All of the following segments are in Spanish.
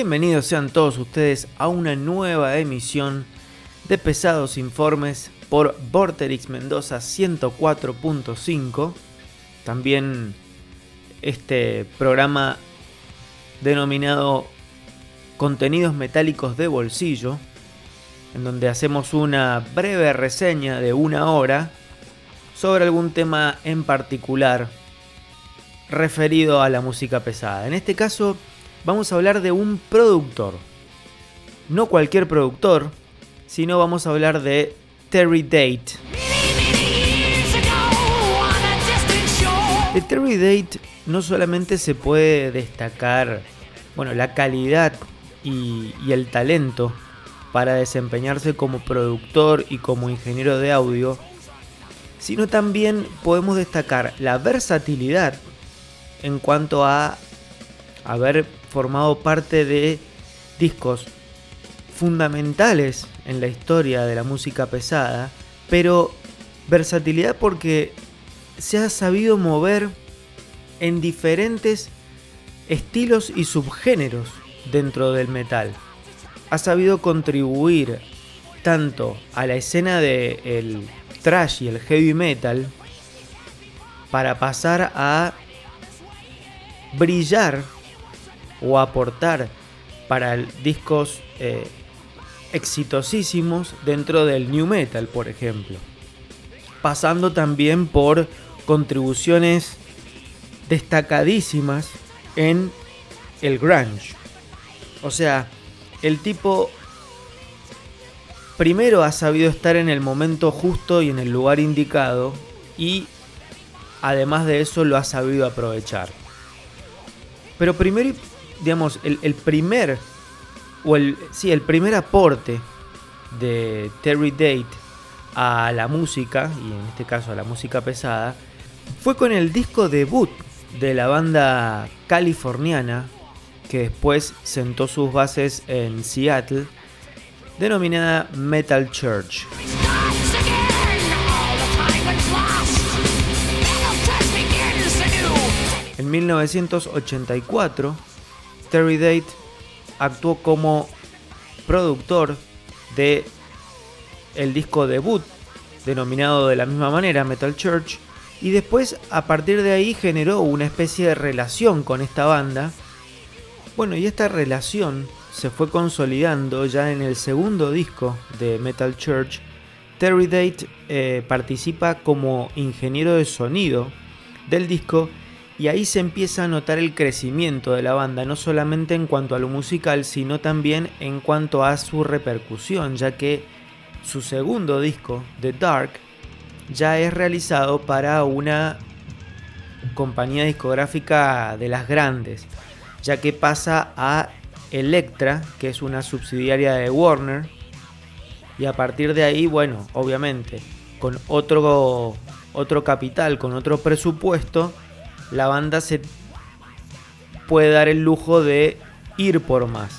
Bienvenidos sean todos ustedes a una nueva emisión de Pesados Informes por Vorterix Mendoza 104.5. También este programa denominado Contenidos Metálicos de Bolsillo, en donde hacemos una breve reseña de una hora sobre algún tema en particular referido a la música pesada. En este caso vamos a hablar de un productor. No cualquier productor, sino vamos a hablar de Terry Date. De Terry Date no solamente se puede destacar bueno, la calidad y, y el talento para desempeñarse como productor y como ingeniero de audio, sino también podemos destacar la versatilidad en cuanto a haber formado parte de discos fundamentales en la historia de la música pesada, pero versatilidad porque se ha sabido mover en diferentes estilos y subgéneros dentro del metal. Ha sabido contribuir tanto a la escena del thrash y el heavy metal para pasar a brillar o aportar para discos eh, exitosísimos dentro del new metal, por ejemplo. Pasando también por contribuciones destacadísimas en el grunge. O sea, el tipo primero ha sabido estar en el momento justo y en el lugar indicado y además de eso lo ha sabido aprovechar. Pero primero, digamos, el, primer, o el, sí, el primer aporte de Terry Date a la música, y en este caso a la música pesada, fue con el disco debut de la banda californiana que después sentó sus bases en Seattle, denominada Metal Church. En 1984, Terry Date actuó como productor de el disco debut denominado de la misma manera Metal Church y después a partir de ahí generó una especie de relación con esta banda. Bueno, y esta relación se fue consolidando ya en el segundo disco de Metal Church. Terry Date eh, participa como ingeniero de sonido del disco y ahí se empieza a notar el crecimiento de la banda, no solamente en cuanto a lo musical, sino también en cuanto a su repercusión, ya que su segundo disco, The Dark, ya es realizado para una compañía discográfica de las grandes, ya que pasa a Electra, que es una subsidiaria de Warner, y a partir de ahí, bueno, obviamente, con otro, otro capital, con otro presupuesto, la banda se puede dar el lujo de ir por más.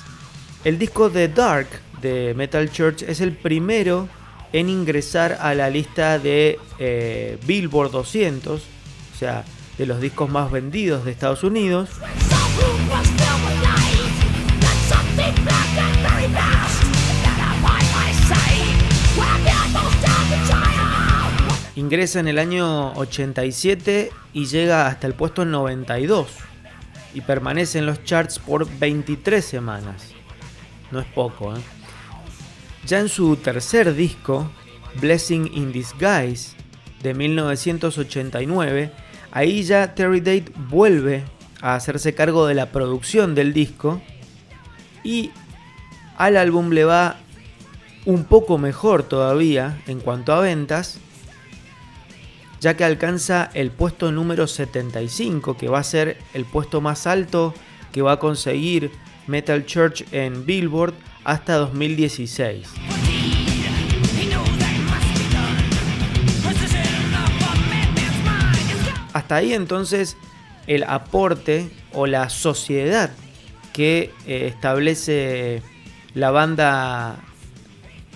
El disco The Dark de Metal Church es el primero en ingresar a la lista de eh, Billboard 200, o sea, de los discos más vendidos de Estados Unidos. Ingresa en el año 87 y llega hasta el puesto 92 y permanece en los charts por 23 semanas. No es poco, ¿eh? Ya en su tercer disco, Blessing in Disguise, de 1989, ahí ya Terry Date vuelve a hacerse cargo de la producción del disco y al álbum le va un poco mejor todavía en cuanto a ventas ya que alcanza el puesto número 75, que va a ser el puesto más alto que va a conseguir Metal Church en Billboard hasta 2016. Hasta ahí entonces el aporte o la sociedad que eh, establece la banda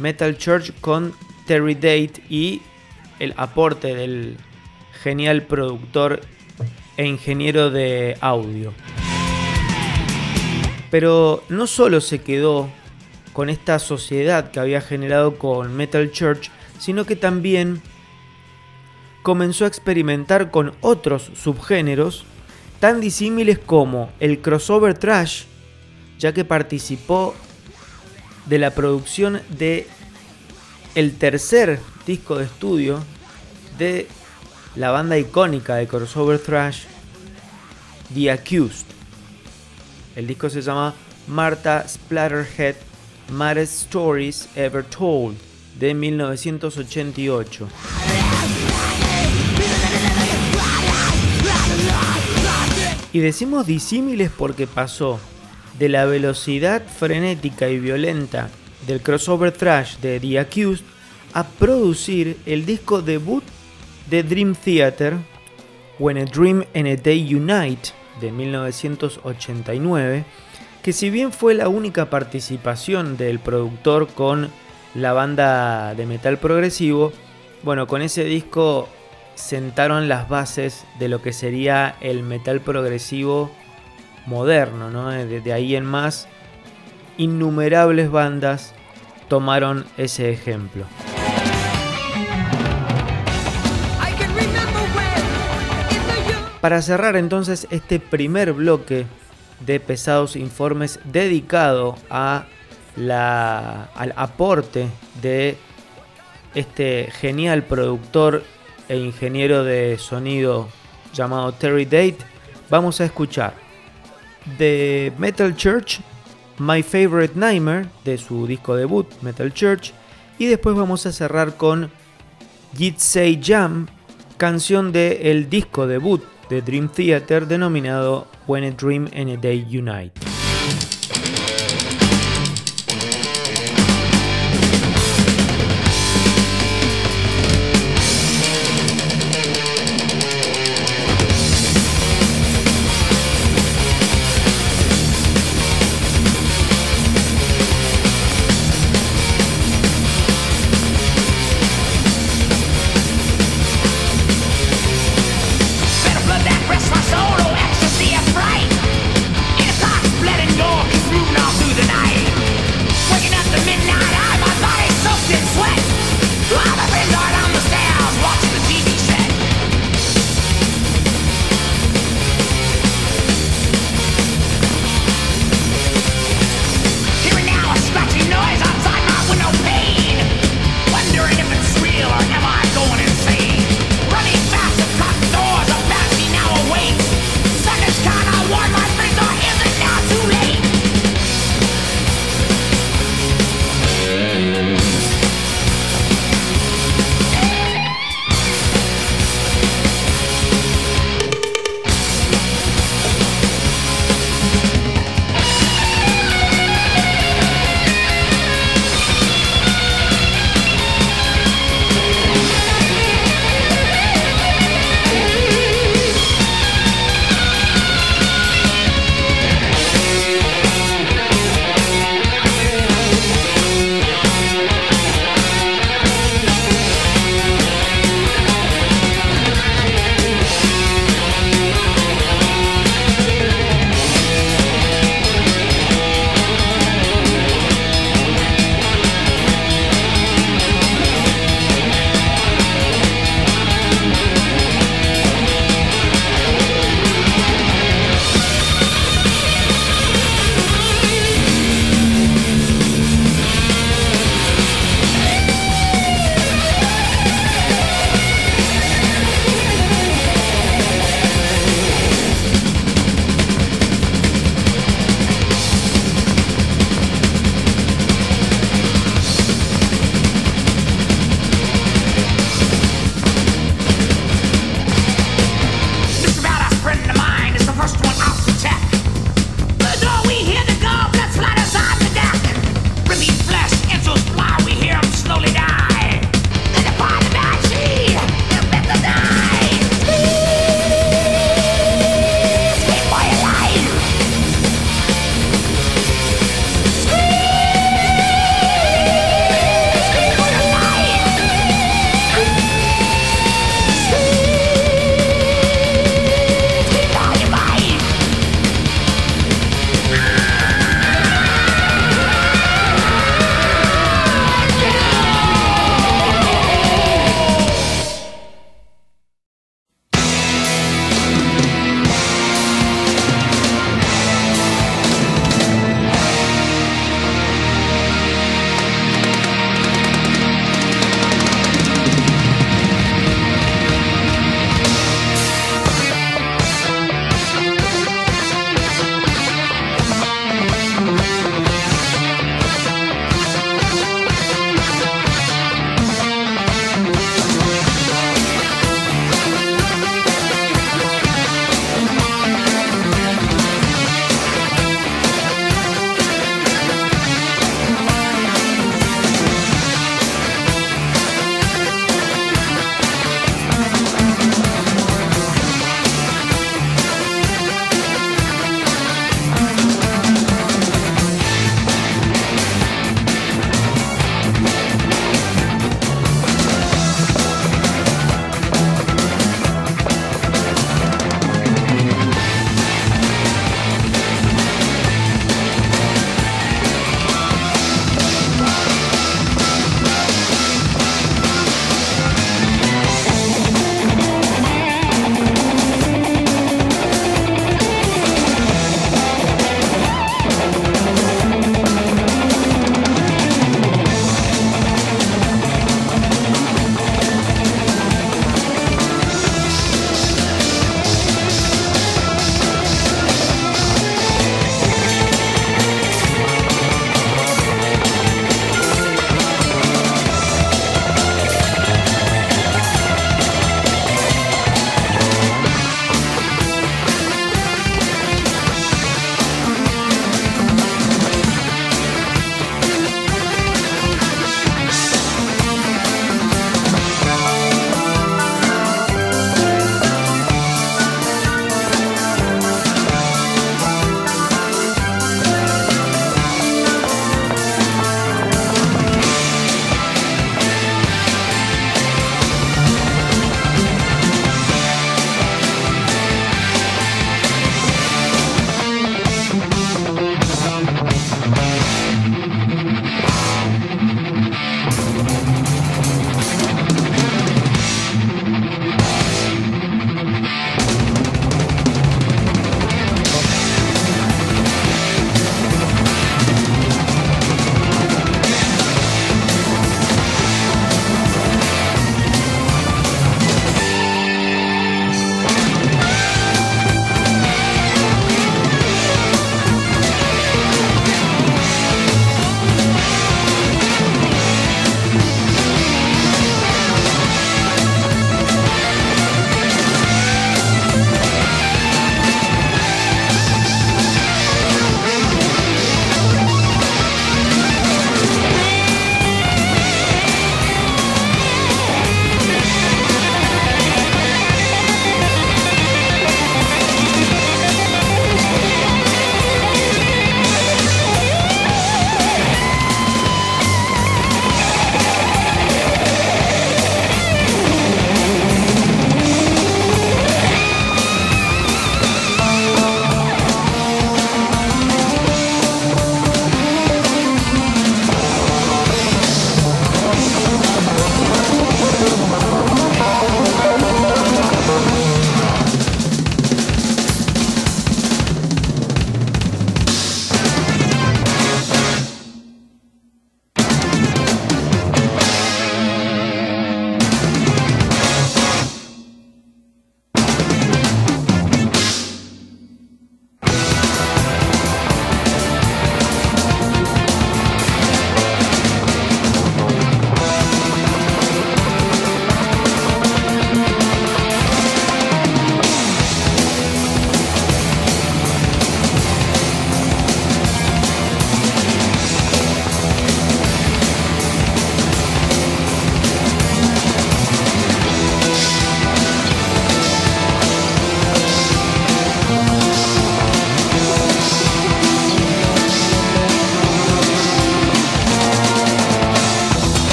Metal Church con Terry Date y el aporte del genial productor e ingeniero de audio. Pero no solo se quedó con esta sociedad que había generado con Metal Church, sino que también comenzó a experimentar con otros subgéneros tan disímiles como el crossover trash, ya que participó de la producción de el tercer disco de estudio de la banda icónica de crossover thrash The Accused. El disco se llama Martha Splatterhead Maddest Stories Ever Told de 1988. Y decimos disímiles porque pasó de la velocidad frenética y violenta del crossover thrash de The Accused a producir el disco debut de Dream Theater, When a Dream and a Day Unite, de 1989, que si bien fue la única participación del productor con la banda de metal progresivo, bueno, con ese disco sentaron las bases de lo que sería el metal progresivo moderno, ¿no? Desde ahí en más, innumerables bandas tomaron ese ejemplo. Para cerrar entonces este primer bloque de pesados informes dedicado a la, al aporte de este genial productor e ingeniero de sonido llamado Terry Date, vamos a escuchar de Metal Church, My Favorite Nightmare, de su disco debut, Metal Church, y después vamos a cerrar con Jitsei Jam, canción del el disco debut de Dream Theater denominado When a Dream and a Day Unite.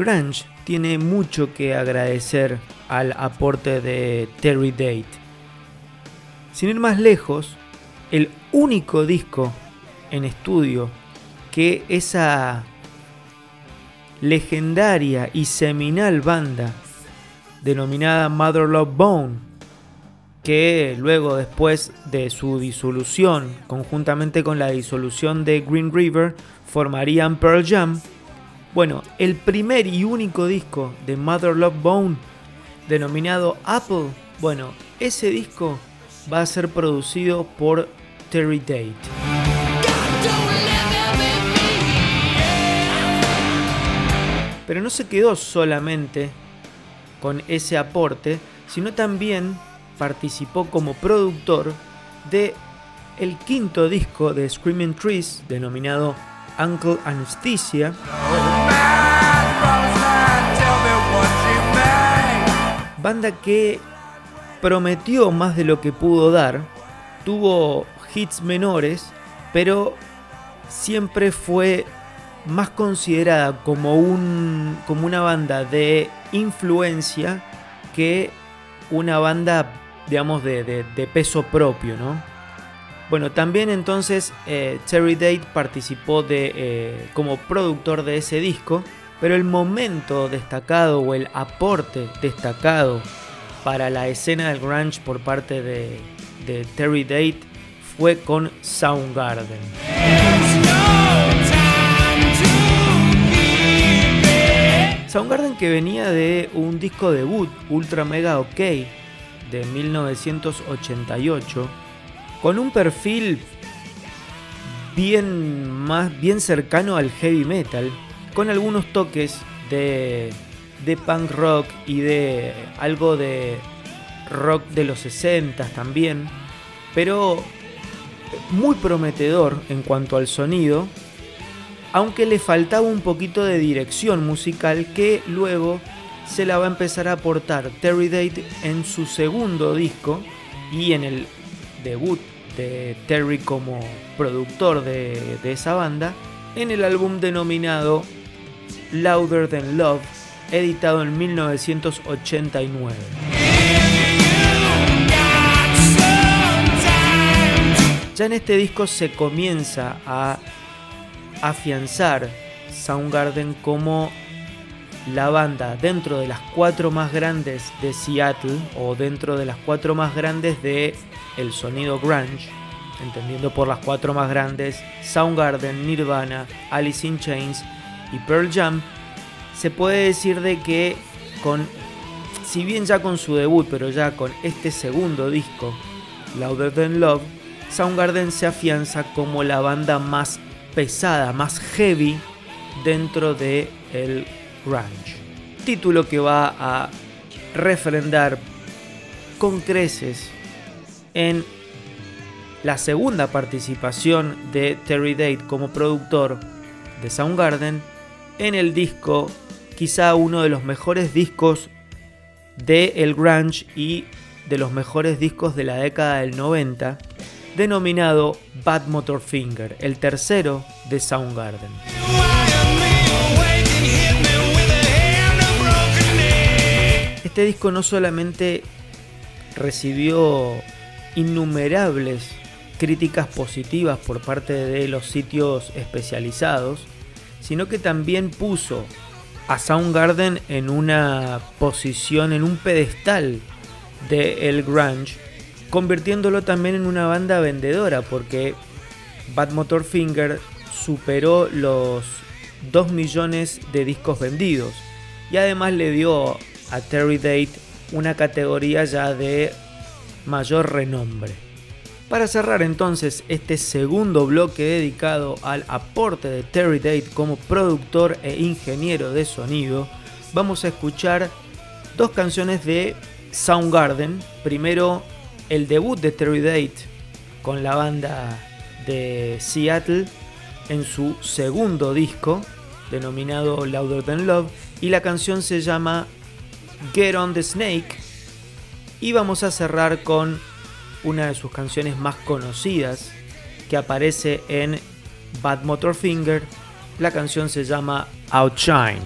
Grunge tiene mucho que agradecer al aporte de Terry Date. Sin ir más lejos, el único disco en estudio que esa legendaria y seminal banda denominada Mother Love Bone, que luego después de su disolución, conjuntamente con la disolución de Green River, formarían Pearl Jam, bueno, el primer y único disco de Mother Love Bone, denominado Apple, bueno, ese disco va a ser producido por Terry Date. Pero no se quedó solamente con ese aporte, sino también participó como productor de el quinto disco de Screaming Trees, denominado Uncle Anesthesia. Banda que prometió más de lo que pudo dar, tuvo hits menores, pero siempre fue más considerada como, un, como una banda de influencia que una banda, digamos, de, de peso propio, ¿no? Bueno, también entonces eh, Terry Date participó de, eh, como productor de ese disco, pero el momento destacado o el aporte destacado para la escena del grunge por parte de, Terry Date fue con Soundgarden. Soundgarden que venía de un disco debut, Ultra Mega OK, de 1988 con un perfil bien más bien cercano al heavy metal, con algunos toques de, de punk rock y de algo de rock de los 60 también, pero muy prometedor en cuanto al sonido, aunque le faltaba un poquito de dirección musical que luego se la va a empezar a aportar Terry Date en su segundo disco y en el debut de Terry como productor de, esa banda, en el álbum denominado Louder Than Love, editado en 1989. Ya en este disco se comienza a afianzar Soundgarden como la banda dentro de las cuatro más grandes de Seattle o dentro de las cuatro más grandes de el sonido grunge, entendiendo por las cuatro más grandes Soundgarden, Nirvana, Alice in Chains y Pearl Jam, se puede decir de que con si bien ya con su debut, pero ya con este segundo disco, Louder Than Love, Soundgarden se afianza como la banda más pesada, más heavy dentro de el grunge. Título que va a refrendar con creces en la segunda participación de Terry Date como productor de Soundgarden en el disco, quizá uno de los mejores discos de el grunge y de los mejores discos de la década del 90, denominado Bad Motor Finger, el tercero de Soundgarden. Este disco no solamente recibió innumerables críticas positivas por parte de los sitios especializados, sino que también puso a Soundgarden en una posición, en un pedestal de el grunge, convirtiéndolo también en una banda vendedora, porque Bad Motor Finger superó los 2 millones de discos vendidos y además le dio a Terry Date una categoría ya de mayor renombre. Para cerrar entonces este segundo bloque dedicado al aporte de Terry Date como productor e ingeniero de sonido, vamos a escuchar dos canciones de Soundgarden. Primero el debut de Terry Date con la banda de Seattle en su segundo disco denominado Louder Than Love y la canción se llama Get on the Snake y vamos a cerrar con una de sus canciones más conocidas que aparece en Bad Motor Finger. La canción se llama Outshine.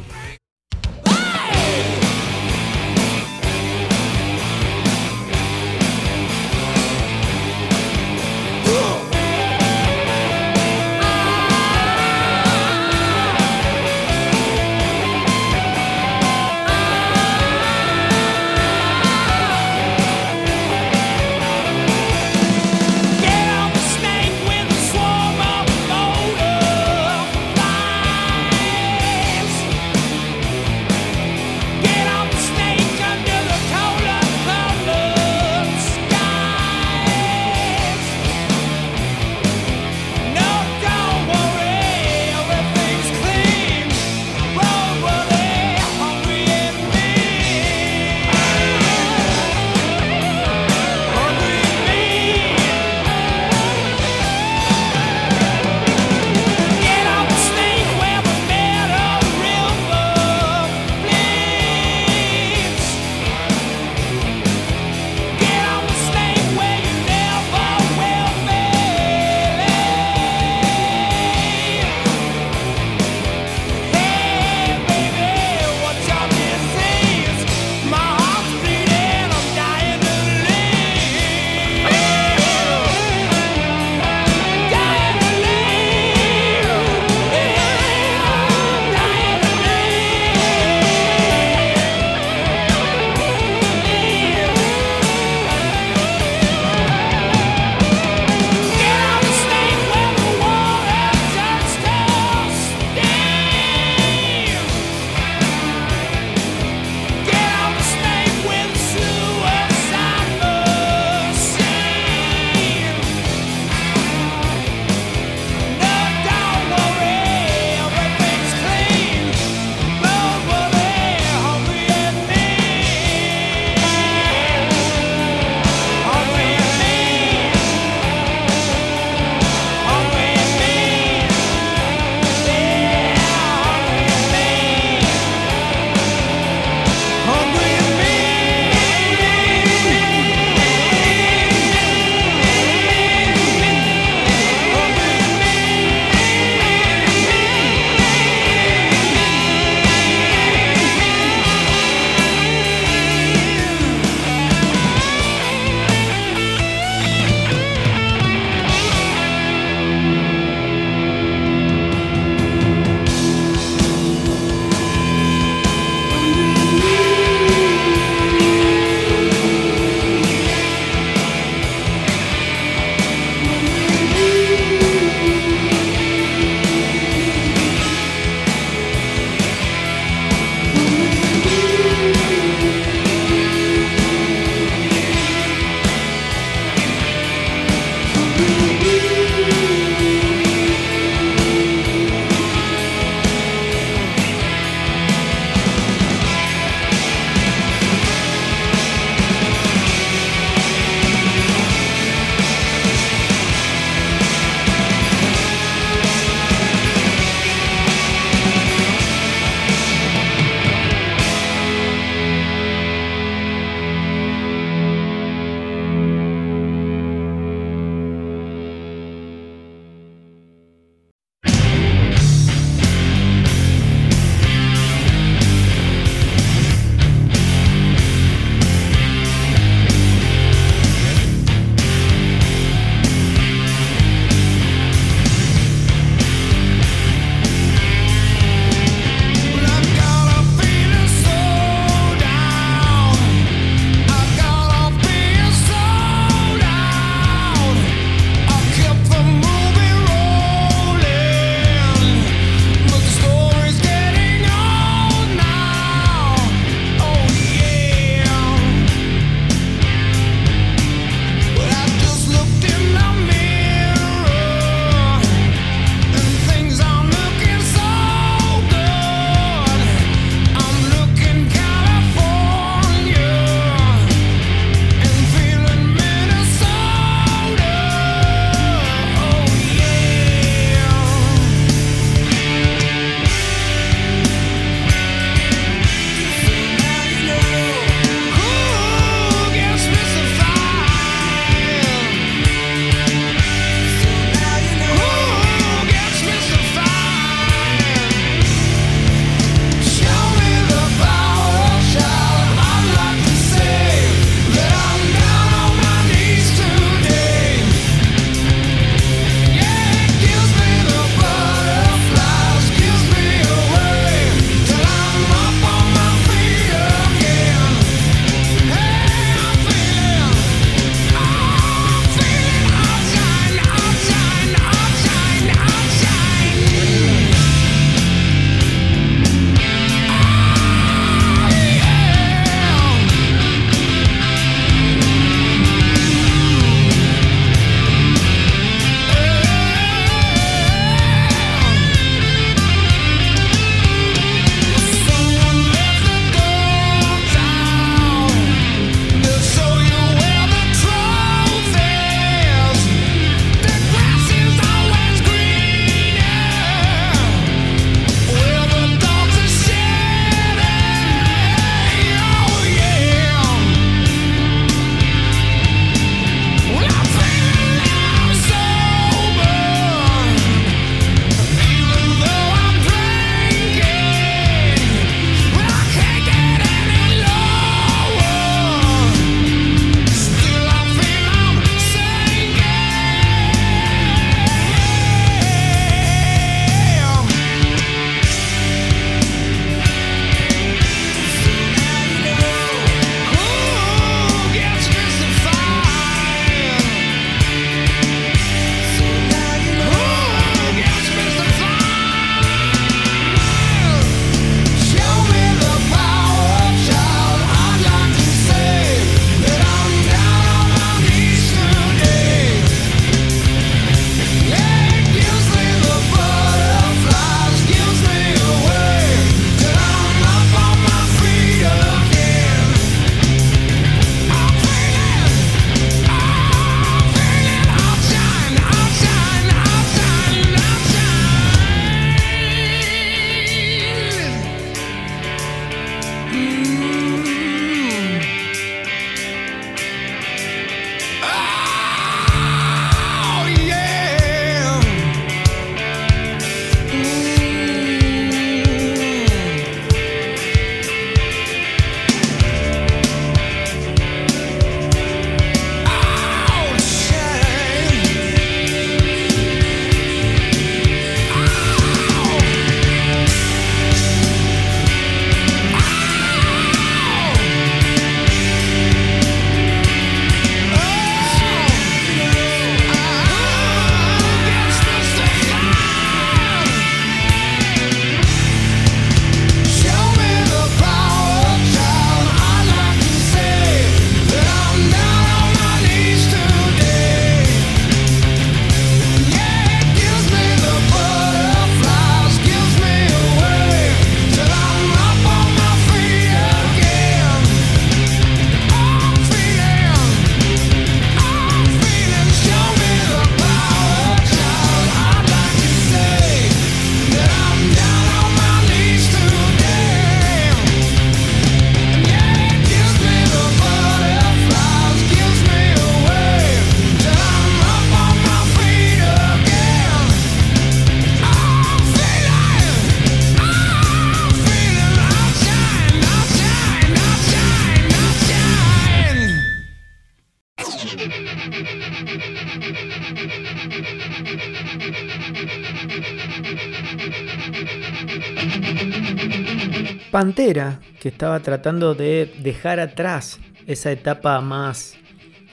Que estaba tratando de dejar atrás esa etapa más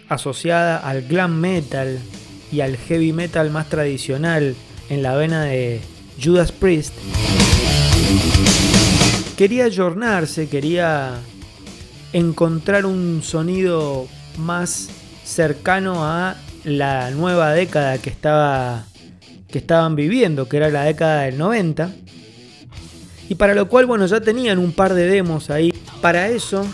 asociada al glam metal y al heavy metal más tradicional en la vena de Judas Priest, quería ayornarse, quería encontrar un sonido más cercano a la nueva década que, estaba, que estaban viviendo, que era la década del 90. Y para lo cual, bueno, ya tenían un par de demos ahí. Para eso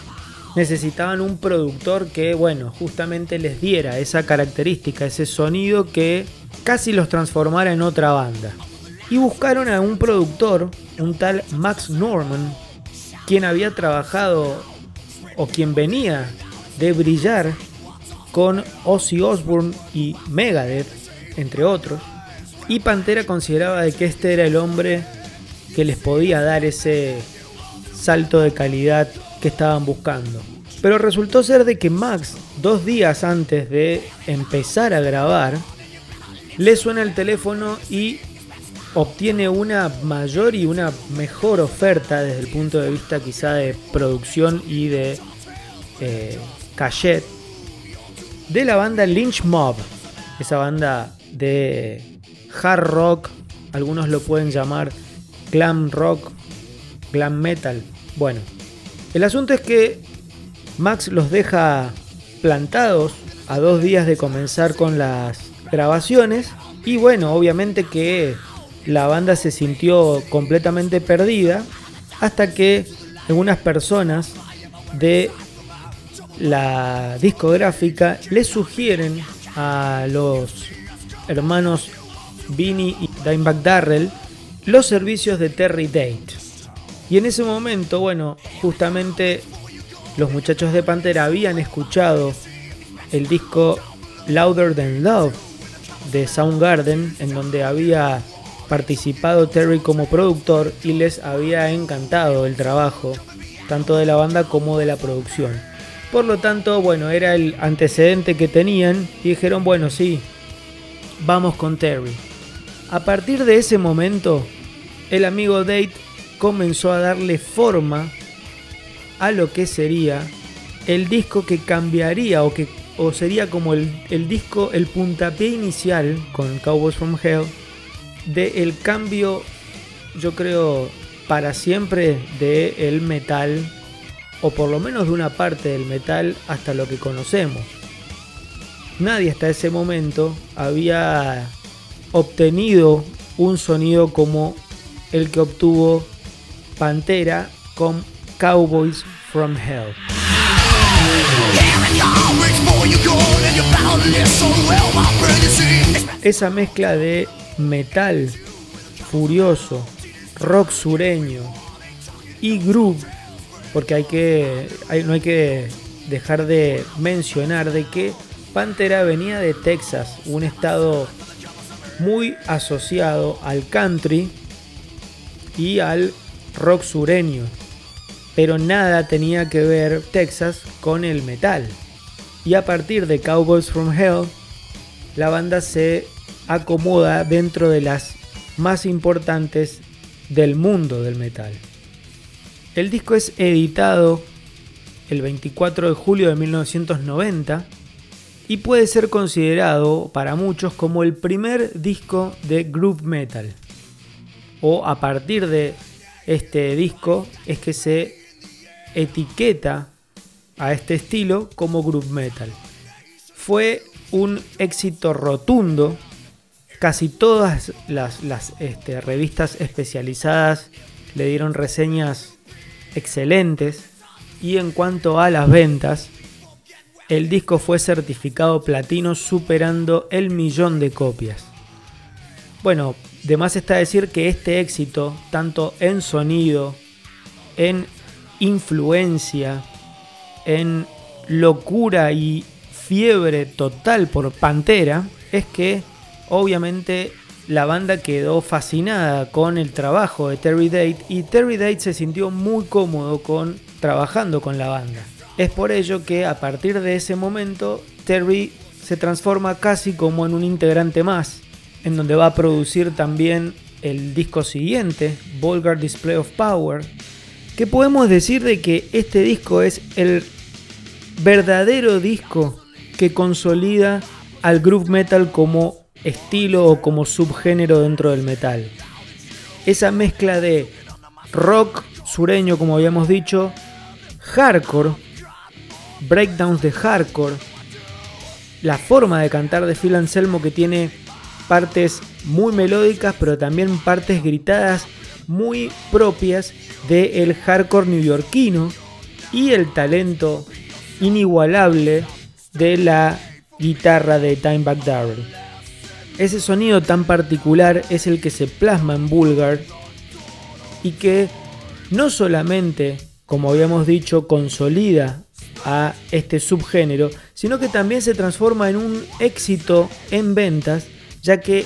necesitaban un productor que, bueno, justamente les diera esa característica, ese sonido que casi los transformara en otra banda. Y buscaron a un productor, un tal Max Norman, quien había trabajado o quien venía de brillar con Ozzy Osbourne y Megadeth, entre otros. Y Pantera consideraba de que este era el hombre que les podía dar ese salto de calidad que estaban buscando. Pero resultó ser de que Max, dos días antes de empezar a grabar, le suena el teléfono y obtiene una mayor y una mejor oferta desde el punto de vista quizá de producción y de eh, cachet de la banda Lynch Mob, esa banda de hard rock, algunos lo pueden llamar glam rock, glam metal. Bueno, el asunto es que Max los deja plantados a dos días de comenzar con las grabaciones y bueno, obviamente que la banda se sintió completamente perdida hasta que algunas personas de la discográfica le sugieren a los hermanos Vinny y Dimebag Darrell los servicios de Terry Date. Y en ese momento, bueno, justamente los muchachos de Pantera habían escuchado el disco Louder Than Love de Soundgarden, en donde había participado Terry como productor y les había encantado el trabajo, tanto de la banda como de la producción. Por lo tanto, bueno, era el antecedente que tenían y dijeron, bueno, sí, vamos con Terry. A partir de ese momento, el amigo Date comenzó a darle forma a lo que sería el disco que cambiaría o que o sería como el, disco, el puntapié inicial con Cowboys from Hell de el cambio, yo creo, para siempre de el metal o por lo menos de una parte del metal hasta lo que conocemos. Nadie hasta ese momento había obtenido un sonido como el que obtuvo Pantera con Cowboys from Hell. Esa mezcla de metal furioso, rock sureño y groove, porque no hay que dejar de mencionar de que Pantera venía de Texas, un estado muy asociado al country y al rock sureño. Pero nada tenía que ver Texas con el metal. Y a partir de Cowboys from Hell, la banda se acomoda dentro de las más importantes del mundo del metal. El disco es editado el 24 de julio de 1990 y puede ser considerado para muchos como el primer disco de group metal. O a partir de este disco es que se etiqueta a este estilo como group metal. Fue un éxito rotundo. Casi todas las, este, revistas especializadas le dieron reseñas excelentes. Y en cuanto a las ventas, el disco fue certificado platino superando el millón de copias. Bueno, de más está decir que este éxito, tanto en sonido, en influencia, en locura y fiebre total por Pantera, es que obviamente la banda quedó fascinada con el trabajo de Terry Date y Terry Date se sintió muy cómodo con trabajando con la banda. Es por ello que a partir de ese momento Terry se transforma casi como en un integrante más, en donde va a producir también el disco siguiente, Vulgar Display of Power, que podemos decir de que este disco es el verdadero disco que consolida al groove metal como estilo o como subgénero dentro del metal. Esa mezcla de rock sureño, como habíamos dicho, hardcore, breakdowns de hardcore, la forma de cantar de Phil Anselmo que tiene partes muy melódicas, pero también partes gritadas muy propias del hardcore neoyorquino y el talento inigualable de la guitarra de Timeback Darrell. Ese sonido tan particular es el que se plasma en Bulgar y que no solamente, como habíamos dicho, consolida a este subgénero, sino que también se transforma en un éxito en ventas, ya que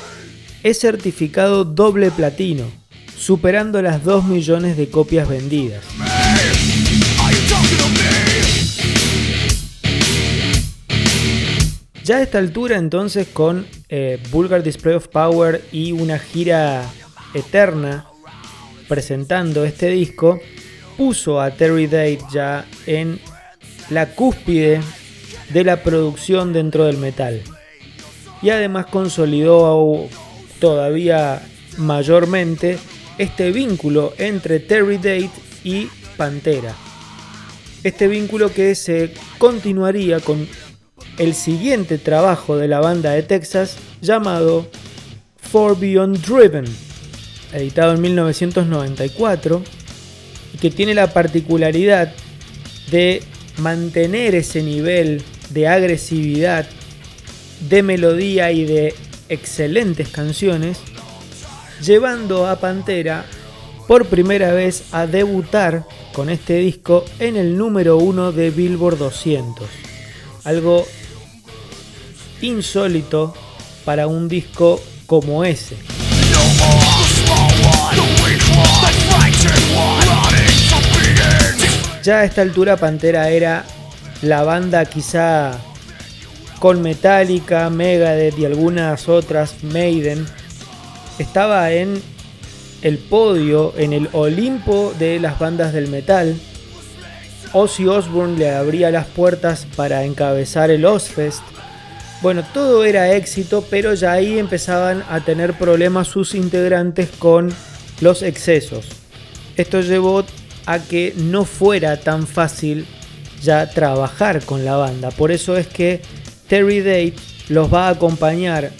es certificado doble platino, superando las 2 millones de copias vendidas. Ya a esta altura entonces con eh, Vulgar Display of Power y una gira eterna presentando este disco, puso a Terry Date ya en la cúspide de la producción dentro del metal. Y además consolidó todavía mayormente este vínculo entre Terry Date y Pantera. Este vínculo que se continuaría con el siguiente trabajo de la banda de Texas llamado For Beyond Driven, editado en 1994, y que tiene la particularidad de mantener ese nivel de agresividad, de melodía y de excelentes canciones, llevando a Pantera por primera vez a debutar con este disco en el número uno de Billboard 200. Algo insólito para un disco como ese. Ya a esta altura Pantera era la banda quizá con Metallica, Megadeth y algunas otras, Maiden, estaba en el podio, en el Olimpo de las bandas del metal. Ozzy Osbourne le abría las puertas para encabezar el Ozfest bueno, todo era éxito, pero ya ahí empezaban a tener problemas sus integrantes con los excesos. Esto llevó a que no fuera tan fácil ya trabajar con la banda. Por eso es que Terry Date los va a acompañar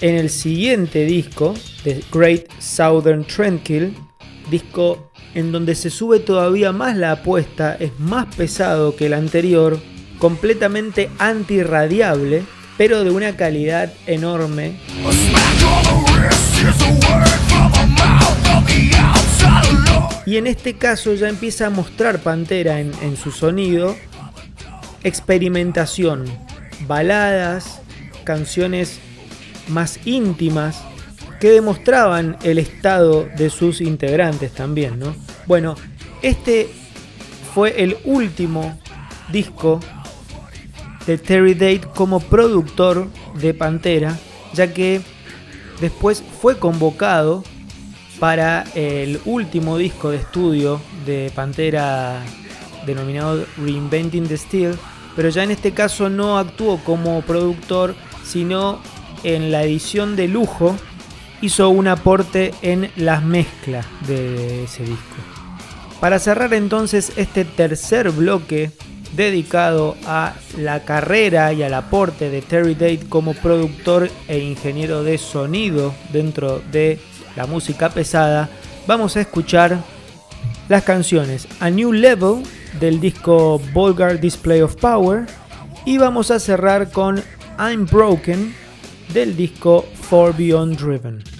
en el siguiente disco, The Great Southern Trendkill, disco en donde se sube todavía más la apuesta, es más pesado que el anterior, completamente antirradiable pero de una calidad enorme. Y en este caso ya empieza a mostrar Pantera en, en su sonido experimentación, baladas, canciones más íntimas que demostraban el estado de sus integrantes también, ¿no? Bueno, este fue el último disco de Terry Date como productor de Pantera, ya que después fue convocado para el último disco de estudio de Pantera denominado Reinventing the Steel, pero ya en este caso no actuó como productor, sino en la edición de lujo hizo un aporte en las mezclas de ese disco. Para cerrar entonces este tercer bloque dedicado a la carrera y al aporte de Terry Date como productor e ingeniero de sonido dentro de la música pesada, vamos a escuchar las canciones A New Level del disco Vulgar Display of Power y vamos a cerrar con I'm Broken del disco For Beyond Driven.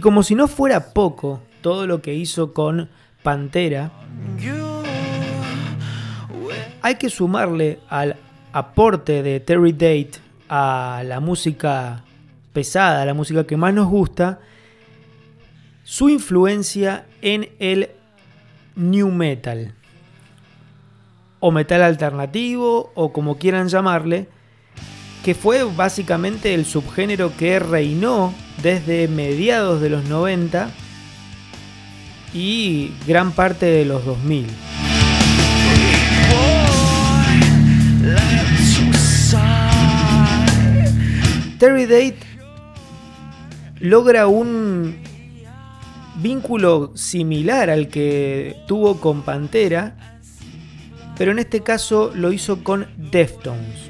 Y como si no fuera poco todo lo que hizo con Pantera, hay que sumarle al aporte de Terry Date a la música pesada, la música que más nos gusta, su influencia en el new metal. O metal alternativo o como quieran llamarle, que fue básicamente el subgénero que reinó desde mediados de los 90 y gran parte de los 2000. Terry Date logra un vínculo similar al que tuvo con Pantera, pero en este caso lo hizo con Deftones.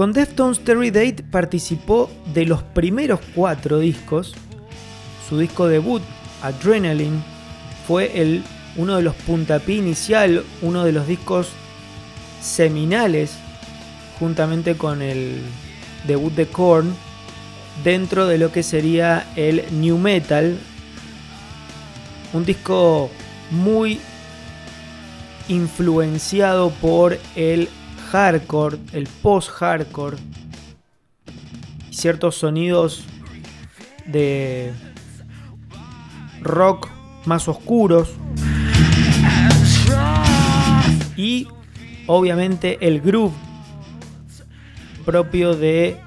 Con Deftones, Terry Date participó de los primeros cuatro discos. Su disco debut, Adrenaline, fue uno de los puntapié inicial, uno de los discos seminales juntamente con el debut de Korn dentro de lo que sería el new metal. Un disco muy influenciado por el hardcore, el post-hardcore, ciertos sonidos de rock más oscuros y obviamente el groove propio de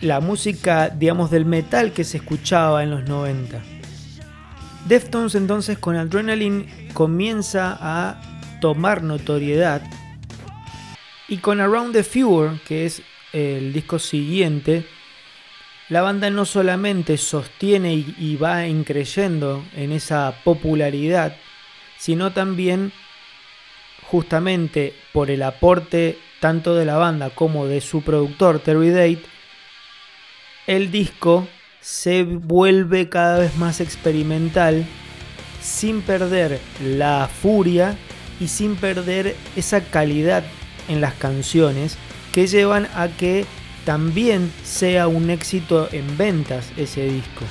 la música, digamos, del metal que se escuchaba en los 90. Deftones entonces con Adrenaline comienza a tomar notoriedad y con Around the Fure, que es el disco siguiente, la banda no solamente sostiene y, va increyendo en esa popularidad, sino también justamente por el aporte tanto de la banda como de su productor Terry Date, el disco se vuelve cada vez más experimental sin perder la furia y sin perder esa calidad en las canciones que llevan a que también sea un éxito en ventas ese disco.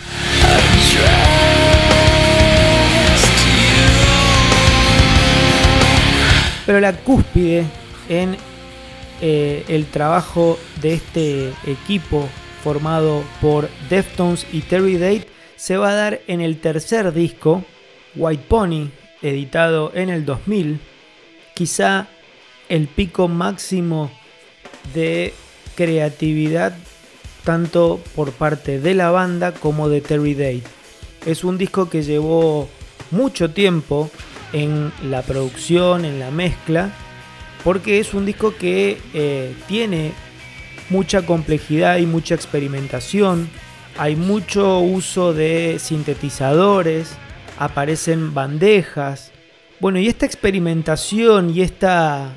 Pero la cúspide en eh, el trabajo de este equipo formado por Deftones y Terry Date se va a dar en el tercer disco, White Pony, editado en el 2000, quizá el pico máximo de creatividad tanto por parte de la banda como de Terry Date. Es un disco que llevó mucho tiempo en la producción, en la mezcla, porque es un disco que eh, tiene mucha complejidad y mucha experimentación, hay mucho uso de sintetizadores, aparecen bandejas. Bueno, y esta experimentación y esta,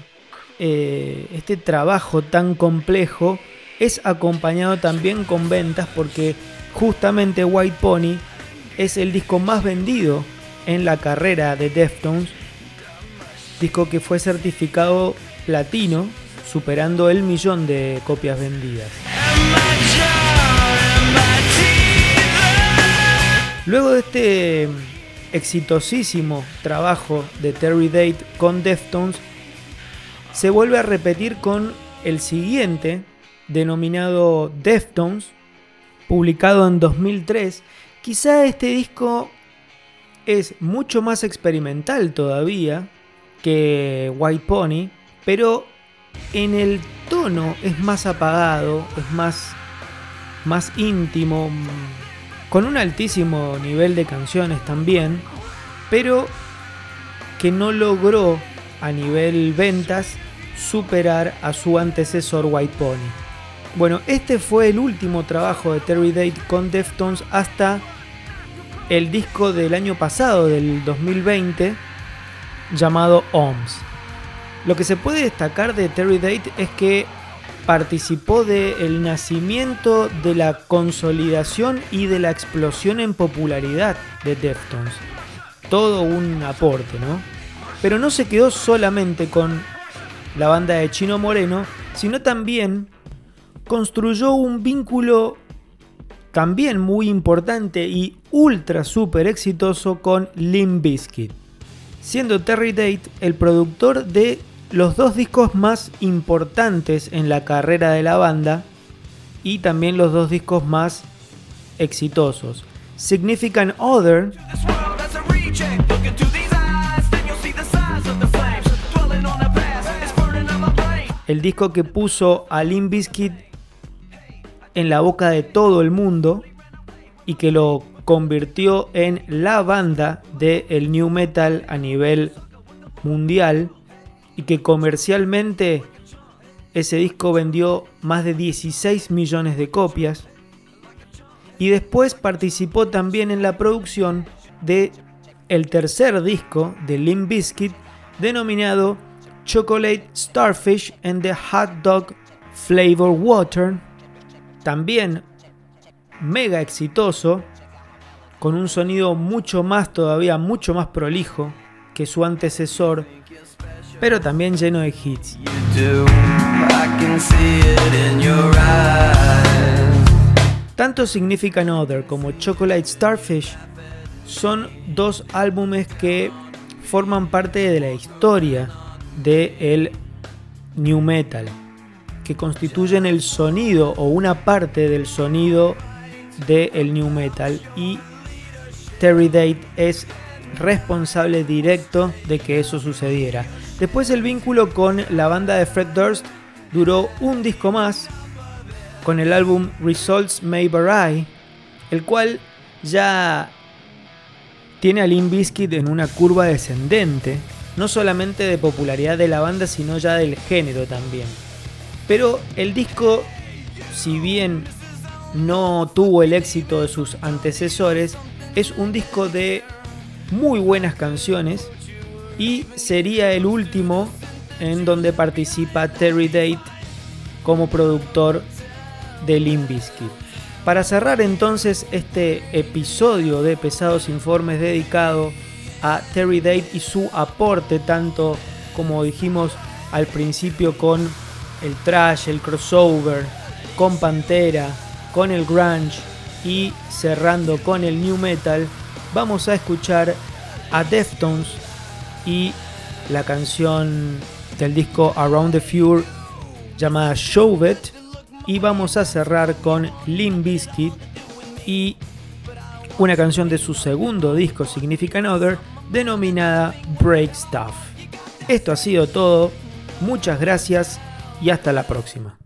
eh, este trabajo tan complejo es acompañado también con ventas porque justamente White Pony es el disco más vendido en la carrera de Deftones disco que fue certificado platino, superando el millón de copias vendidas. Luego de este exitosísimo trabajo de Terry Date con Deftones, se vuelve a repetir con el siguiente, denominado Deftones, publicado en 2003. Quizá este disco es mucho más experimental todavía, que White Pony, pero en el tono es más apagado, es más, más íntimo, con un altísimo nivel de canciones también, pero que no logró a nivel ventas superar a su antecesor White Pony. Bueno, este fue el último trabajo de Terry Date con Deftones hasta el disco del año pasado, del 2020, llamado OMS. Lo que se puede destacar de Terry Date es que participó del nacimiento, de la consolidación y de la explosión en popularidad de Deftones. Todo un aporte, ¿no? Pero no se quedó solamente con la banda de Chino Moreno, sino también construyó un vínculo también muy importante y ultra super exitoso con Limp Bizkit, siendo Terry Date el productor de los dos discos más importantes en la carrera de la banda y también los dos discos más exitosos. Significant Other el disco que puso a Limp Bizkit en la boca de todo el mundo y que lo convirtió en la banda del el new metal a nivel mundial y que comercialmente ese disco vendió más de 16 millones de copias. Y después participó también en la producción de el tercer disco de Limp Bizkit denominado Chocolate Starfish and the Hot Dog Flavor Water, también mega exitoso, con un sonido mucho más todavía, mucho más prolijo que su antecesor, pero también lleno de hits. Tanto Significant Other como Chocolate Starfish son dos álbumes que forman parte de la historia del el new metal, que constituyen el sonido o una parte del sonido del el new metal y Terry Date es responsable directo de que eso sucediera. Después el vínculo con la banda de Fred Durst duró un disco más con el álbum Results May Vary, el cual ya tiene a Limp Bizkit en una curva descendente, no solamente de popularidad de la banda, sino ya del género también. Pero el disco, si bien no tuvo el éxito de sus antecesores, es un disco de muy buenas canciones y sería el último en donde participa Terry Date como productor de Limp Para cerrar entonces este episodio de Pesados Informes dedicado a Terry Date y su aporte tanto como dijimos al principio con el trash, el crossover, con Pantera, con el grunge y cerrando con el new metal, vamos a escuchar a Deftones y la canción del disco Around the Fure llamada Show It y vamos a cerrar con Limp Bizkit y una canción de su segundo disco Significant Other denominada Break Stuff. Esto ha sido todo, muchas gracias y hasta la próxima.